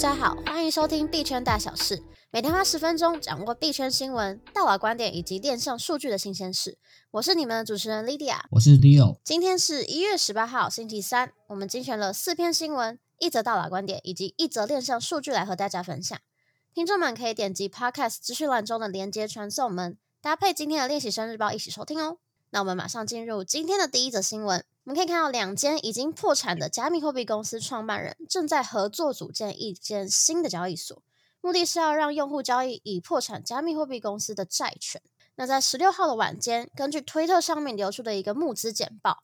家好，欢迎收听币圈大小事，每天花十分钟掌握币圈新闻、大佬观点以及链上数据的新鲜事。我是你们的主持人 Lydia，我是 Leo。今天是一月十八号，星期三，我们精选了四篇新闻、一则大佬观点以及一则链上数据来和大家分享。听众们可以点击 Podcast 资讯栏中的连接传送门，搭配今天的练习生日报一起收听哦。那我们马上进入今天的第一则新闻。我们可以看到，两间已经破产的加密货币公司创办人正在合作组建一间新的交易所，目的是要让用户交易已破产加密货币公司的债权。那在十六号的晚间，根据推特上面流出的一个募资简报。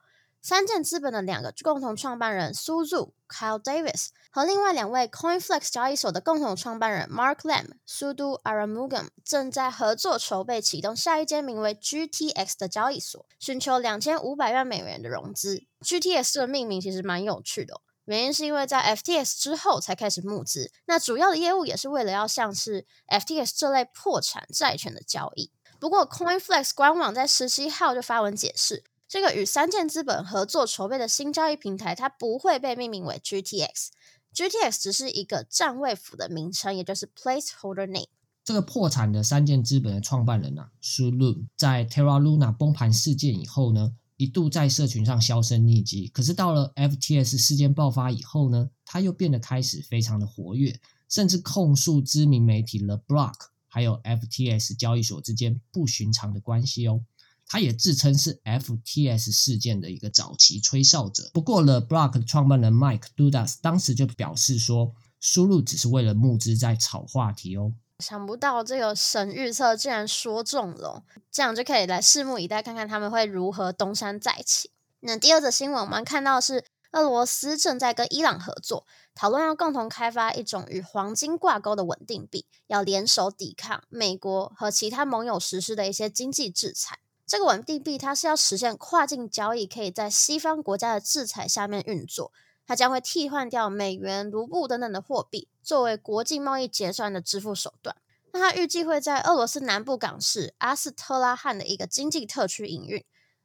三箭资本的两个共同创办人苏柱 Kyle Davis 和另外两位 CoinFlex 交易所的共同创办人 Mark Lamb、苏都 Aramugam 正在合作筹备启动下一间名为 GTX 的交易所，寻求两千五百万美元的融资。GTX 的命名其实蛮有趣的，原因是因为在 FTX 之后才开始募资，那主要的业务也是为了要像是 FTX 这类破产债权的交易。不过 CoinFlex 官网在十七号就发文解释。这个与三箭资本合作筹备的新交易平台，它不会被命名为 GTX，GTX 只是一个占位符的名称，也就是 placeholder name。这个破产的三箭资本的创办人啊，Su Lu，在 Terra Luna 崩盘事件以后呢，一度在社群上销声匿迹。可是到了 FTS 事件爆发以后呢，他又变得开始非常的活跃，甚至控诉知名媒体 The Block 还有 FTS 交易所之间不寻常的关系哦。他也自称是 FTS 事件的一个早期吹哨者。不过了 Block 的创办人 Mike Dudas 当时就表示说，输入只是为了募资，在炒话题哦。想不到这个神预测竟然说中了，这样就可以来拭目以待，看看他们会如何东山再起。那第二则新闻，我们看到是俄罗斯正在跟伊朗合作，讨论要共同开发一种与黄金挂钩的稳定币，要联手抵抗美国和其他盟友实施的一些经济制裁。这个稳定币它是要实现跨境交易，可以在西方国家的制裁下面运作。它将会替换掉美元、卢布等等的货币，作为国际贸易结算的支付手段。那它预计会在俄罗斯南部港市阿斯特拉罕的一个经济特区营运。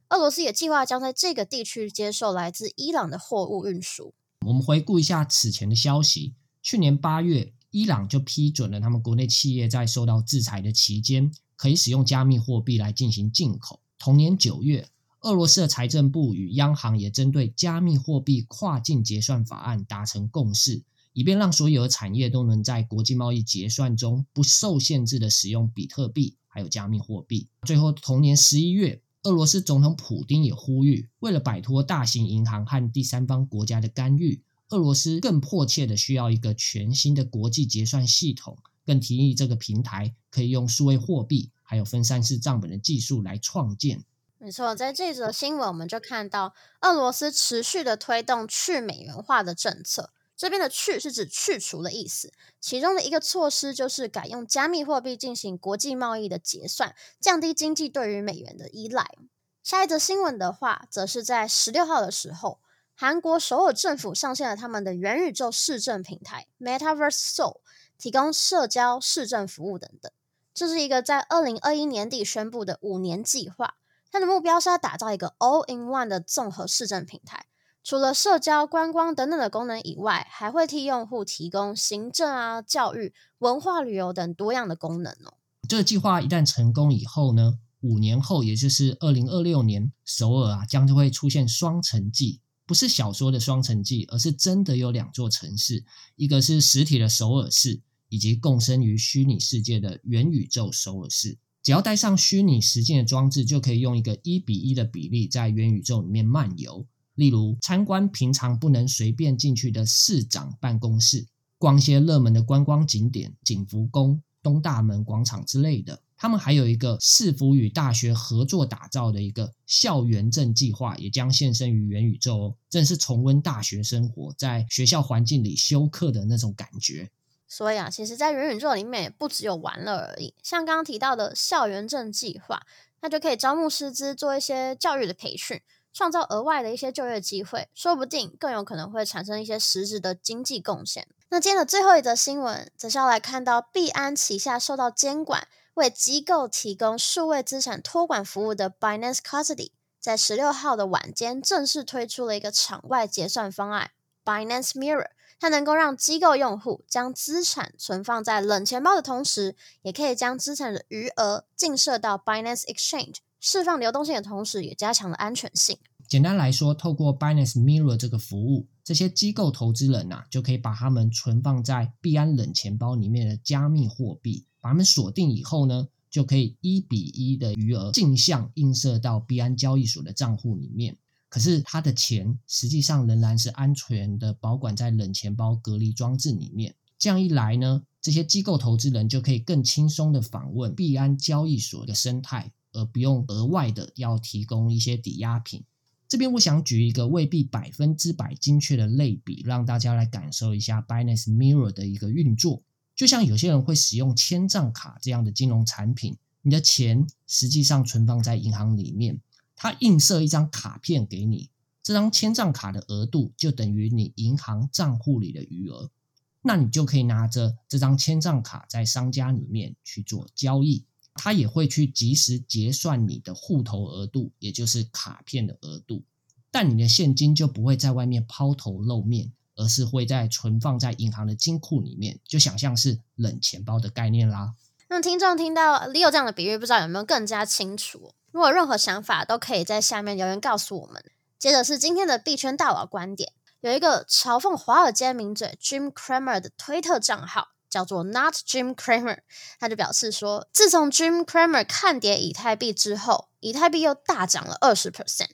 俄罗斯也计划将在这个地区接受来自伊朗的货物运输。我们回顾一下此前的消息：去年八月，伊朗就批准了他们国内企业在受到制裁的期间。可以使用加密货币来进行进口。同年九月，俄罗斯的财政部与央行也针对加密货币跨境结算法案达成共识，以便让所有的产业都能在国际贸易结算中不受限制的使用比特币还有加密货币。最后，同年十一月，俄罗斯总统普丁也呼吁，为了摆脱大型银行和第三方国家的干预，俄罗斯更迫切的需要一个全新的国际结算系统。更提议这个平台可以用数位货币还有分散式账本的技术来创建。没错，在这则新闻我们就看到俄罗斯持续的推动去美元化的政策。这边的“去”是指去除的意思，其中的一个措施就是改用加密货币进行国际贸易的结算，降低经济对于美元的依赖。下一则新闻的话，则是在十六号的时候，韩国首尔政府上线了他们的元宇宙市政平台 Metaverse Seoul。提供社交、市政服务等等，这是一个在二零二一年底宣布的五年计划。它的目标是要打造一个 all-in-one 的综合市政平台，除了社交、观光等等的功能以外，还会替用户提供行政啊、教育、文化旅游等多样的功能哦。这个计划一旦成功以后呢，五年后，也就是二零二六年，首尔啊将就会出现双城记。不是小说的双城记，而是真的有两座城市，一个是实体的首尔市。以及共生于虚拟世界的元宇宙首尔市，只要带上虚拟实境的装置，就可以用一个一比一的比例在元宇宙里面漫游。例如，参观平常不能随便进去的市长办公室，逛一些热门的观光景点，景福宫、东大门广场之类的。他们还有一个市府与大学合作打造的一个校园镇计划，也将现身于元宇宙哦，正是重温大学生活在学校环境里修课的那种感觉。所以啊，其实，在元宇宙里面也不只有玩乐而已。像刚刚提到的校园镇计划，那就可以招募师资，做一些教育的培训，创造额外的一些就业机会，说不定更有可能会产生一些实质的经济贡献。那今天的最后一则新闻，则是要来看到币安旗下受到监管、为机构提供数位资产托管服务的 Binance Custody，在十六号的晚间正式推出了一个场外结算方案 Binance Mirror。它能够让机构用户将资产存放在冷钱包的同时，也可以将资产的余额进设到 Binance Exchange，释放流动性的同时，也加强了安全性。简单来说，透过 Binance Mirror 这个服务，这些机构投资人呐、啊，就可以把他们存放在币安冷钱包里面的加密货币，把它们锁定以后呢，就可以一比一的余额镜像映射到币安交易所的账户里面。可是他的钱实际上仍然是安全的保管在冷钱包隔离装置里面。这样一来呢，这些机构投资人就可以更轻松的访问币安交易所的生态，而不用额外的要提供一些抵押品。这边我想举一个未必百分之百精确的类比，让大家来感受一下 Binance Mirror 的一个运作。就像有些人会使用千账卡这样的金融产品，你的钱实际上存放在银行里面。他映射一张卡片给你，这张签帐卡的额度就等于你银行账户里的余额，那你就可以拿着这张签帐卡在商家里面去做交易，他也会去及时结算你的户头额度，也就是卡片的额度，但你的现金就不会在外面抛头露面，而是会在存放在银行的金库里面，就想象是冷钱包的概念啦。那听众听到 Leo 这样的比喻，不知道有没有更加清楚？如果任何想法，都可以在下面留言告诉我们。接着是今天的币圈大佬观点，有一个嘲讽华尔街名嘴 Jim Cramer 的推特账号，叫做 Not Jim Cramer，他就表示说，自从 Jim Cramer 看跌以太币之后，以太币又大涨了二十 percent。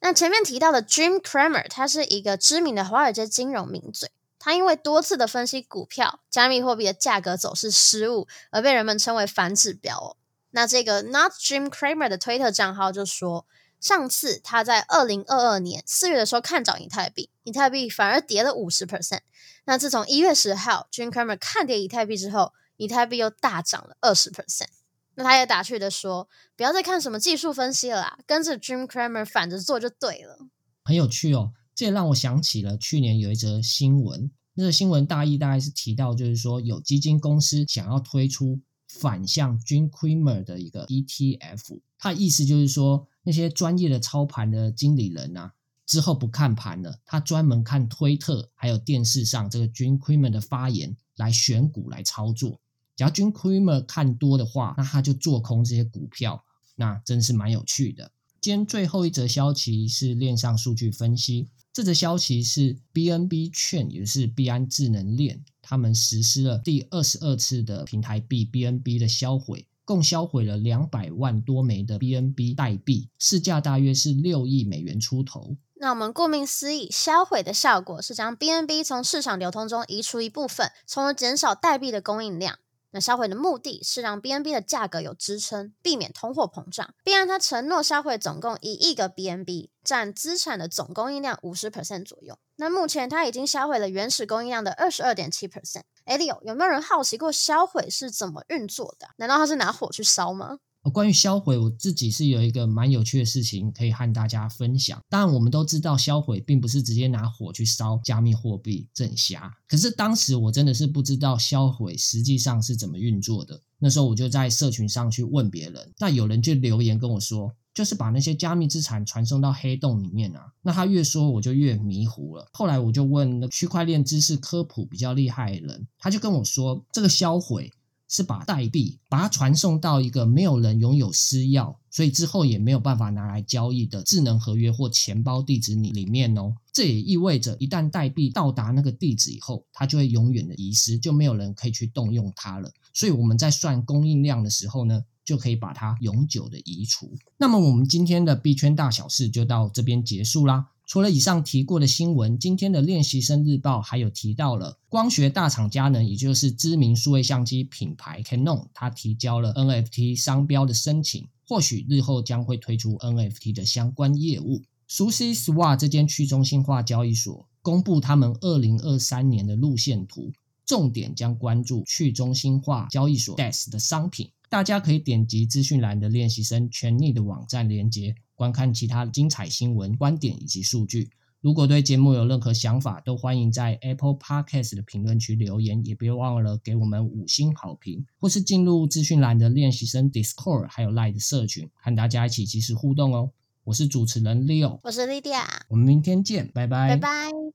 那前面提到的 Jim Cramer，他是一个知名的华尔街金融名嘴，他因为多次的分析股票、加密货币的价格走势失误，而被人们称为反指标哦。那这个 Not Jim Cramer 的推特账号就说，上次他在二零二二年四月的时候看涨以太币，以太币反而跌了五十 percent。那自从一月十号 Jim Cramer 看跌以太币之后，以太币又大涨了二十 percent。那他也打趣的说，不要再看什么技术分析了啦，跟着 Jim Cramer 反着做就对了。很有趣哦，这也让我想起了去年有一则新闻，那个新闻大意大概是提到，就是说有基金公司想要推出。反向 Jim Cramer 的一个 ETF，它意思就是说，那些专业的操盘的经理人啊，之后不看盘了，他专门看推特还有电视上这个 Jim Cramer 的发言来选股来操作。只要 Jim Cramer 看多的话，那他就做空这些股票，那真是蛮有趣的。今天最后一则消息是链上数据分析。这则消息是 BNB 券也就是币安智能链，他们实施了第二十二次的平台币 BNB 的销毁，共销毁了两百万多枚的 BNB 代币，市价大约是六亿美元出头。那我们顾名思义，销毁的效果是将 BNB 从市场流通中移除一部分，从而减少代币的供应量。那销毁的目的是让 BNB 的价格有支撑，避免通货膨胀。币安他承诺销毁总共一亿个 BNB，占资产的总供应量五十 percent 左右。那目前他已经销毁了原始供应量的二十二点七 percent。哎，Leo，有没有人好奇过销毁是怎么运作的？难道他是拿火去烧吗？关于销毁，我自己是有一个蛮有趣的事情可以和大家分享。当然，我们都知道销毁并不是直接拿火去烧加密货币，正瞎。可是当时我真的是不知道销毁实际上是怎么运作的。那时候我就在社群上去问别人，那有人就留言跟我说，就是把那些加密资产传送到黑洞里面啊。那他越说我就越迷糊了。后来我就问那区块链知识科普比较厉害的人，他就跟我说，这个销毁。是把代币把它传送到一个没有人拥有私钥，所以之后也没有办法拿来交易的智能合约或钱包地址里面哦。这也意味着一旦代币到达那个地址以后，它就会永远的遗失，就没有人可以去动用它了。所以我们在算供应量的时候呢，就可以把它永久的移除。那么我们今天的币圈大小事就到这边结束啦。除了以上提过的新闻，今天的练习生日报还有提到了光学大厂佳能，也就是知名数位相机品牌 Canon，它提交了 NFT 商标的申请，或许日后将会推出 NFT 的相关业务。熟悉 SWA 这间去中心化交易所公布他们二零二三年的路线图，重点将关注去中心化交易所 DEX 的商品。大家可以点击资讯栏的练习生权利的网站连接。观看其他精彩新闻、观点以及数据。如果对节目有任何想法，都欢迎在 Apple Podcast 的评论区留言，也别忘了给我们五星好评，或是进入资讯栏的练习生 Discord 还有 Line 的社群，和大家一起及时互动哦。我是主持人 Leo，我是 Lydia，我们明天见，拜拜，拜拜。